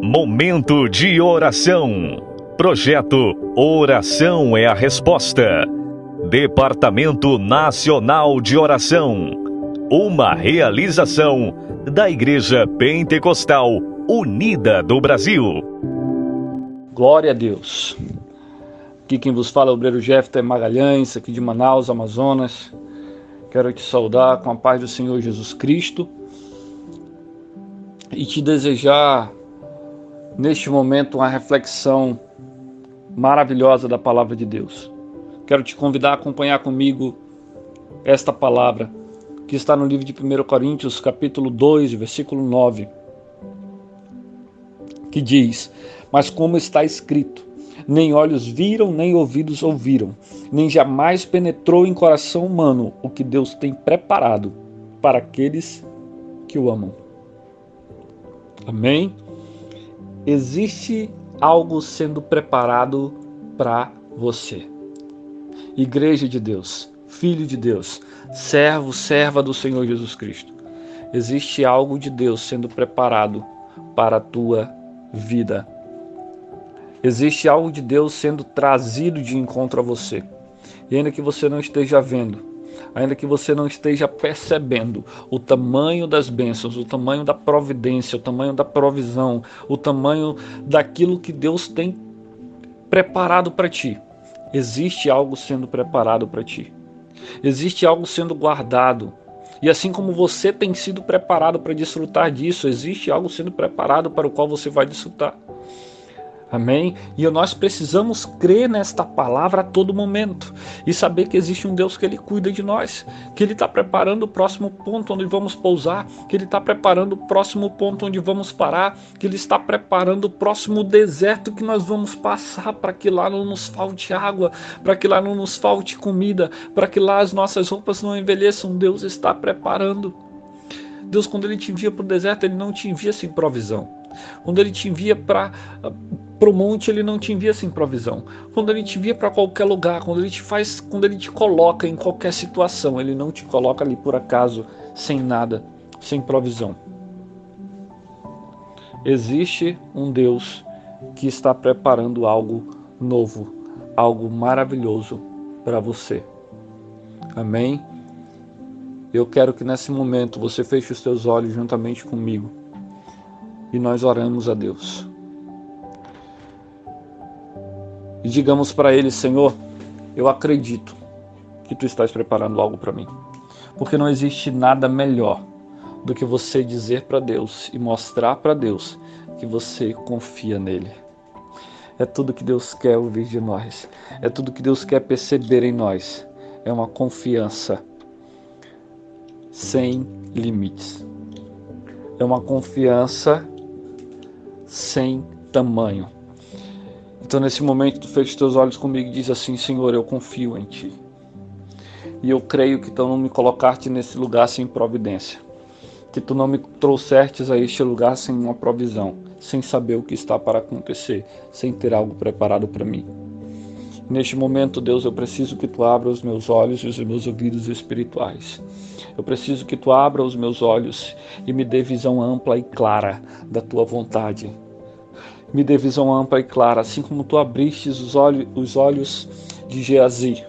Momento de oração. Projeto Oração é a Resposta. Departamento Nacional de Oração. Uma realização da Igreja Pentecostal Unida do Brasil. Glória a Deus. Aqui quem vos fala é o obreiro Jefter Magalhães, aqui de Manaus, Amazonas. Quero te saudar com a paz do Senhor Jesus Cristo e te desejar neste momento uma reflexão maravilhosa da palavra de Deus. Quero te convidar a acompanhar comigo esta palavra que está no livro de 1 Coríntios, capítulo 2, versículo 9, que diz: Mas como está escrito, nem olhos viram, nem ouvidos ouviram, nem jamais penetrou em coração humano o que Deus tem preparado para aqueles que o amam. Amém? Existe algo sendo preparado para você. Igreja de Deus, filho de Deus, servo, serva do Senhor Jesus Cristo. Existe algo de Deus sendo preparado para a tua vida. Existe algo de Deus sendo trazido de encontro a você. E ainda que você não esteja vendo, ainda que você não esteja percebendo o tamanho das bênçãos, o tamanho da providência, o tamanho da provisão, o tamanho daquilo que Deus tem preparado para ti. Existe algo sendo preparado para ti. Existe algo sendo guardado. E assim como você tem sido preparado para desfrutar disso, existe algo sendo preparado para o qual você vai desfrutar. Amém? E nós precisamos crer nesta palavra a todo momento e saber que existe um Deus que Ele cuida de nós, que Ele está preparando o próximo ponto onde vamos pousar, que Ele está preparando o próximo ponto onde vamos parar, que Ele está preparando o próximo deserto que nós vamos passar para que lá não nos falte água, para que lá não nos falte comida, para que lá as nossas roupas não envelheçam. Deus está preparando. Deus, quando Ele te envia para o deserto, Ele não te envia sem provisão. Quando Ele te envia para para o monte, ele não te envia sem provisão. Quando ele te envia para qualquer lugar, quando ele te faz, quando ele te coloca em qualquer situação, ele não te coloca ali por acaso, sem nada, sem provisão. Existe um Deus que está preparando algo novo, algo maravilhoso para você. Amém? Eu quero que nesse momento você feche os teus olhos juntamente comigo e nós oramos a Deus. e digamos para ele: Senhor, eu acredito que tu estás preparando algo para mim. Porque não existe nada melhor do que você dizer para Deus e mostrar para Deus que você confia nele. É tudo que Deus quer ouvir de nós. É tudo que Deus quer perceber em nós. É uma confiança sem limites. É uma confiança sem tamanho. Então, nesse momento, tu fecha os teus olhos comigo e diz assim: Senhor, eu confio em ti. E eu creio que tu não me colocaste nesse lugar sem providência. Que tu não me trouxestes a este lugar sem uma provisão, sem saber o que está para acontecer, sem ter algo preparado para mim. Neste momento, Deus, eu preciso que tu abra os meus olhos e os meus ouvidos espirituais. Eu preciso que tu abra os meus olhos e me dê visão ampla e clara da tua vontade me dê visão ampla e clara, assim como tu abristes os olhos, os olhos de Geazi,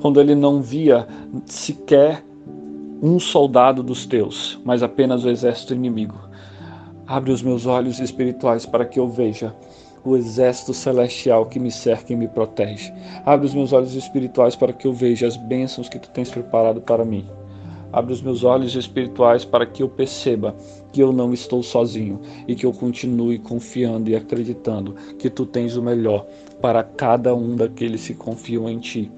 quando ele não via sequer um soldado dos teus, mas apenas o exército inimigo. Abre os meus olhos espirituais para que eu veja o exército celestial que me cerca e me protege. Abre os meus olhos espirituais para que eu veja as bênçãos que tu tens preparado para mim. Abre os meus olhos espirituais para que eu perceba que eu não estou sozinho e que eu continue confiando e acreditando que tu tens o melhor para cada um daqueles que confiam em ti.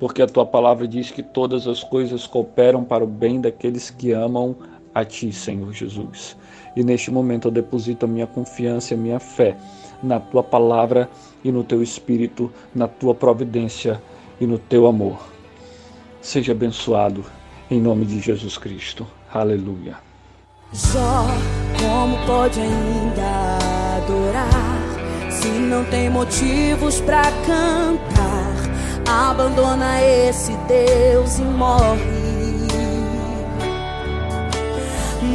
Porque a tua palavra diz que todas as coisas cooperam para o bem daqueles que amam a ti, Senhor Jesus. E neste momento eu deposito a minha confiança e a minha fé na tua palavra e no teu espírito, na tua providência e no teu amor. Seja abençoado em nome de Jesus Cristo. Aleluia. Só como pode ainda adorar se não tem motivos para cantar? Abandona esse Deus e morre.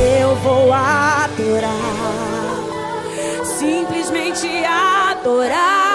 Eu vou adorar, simplesmente adorar.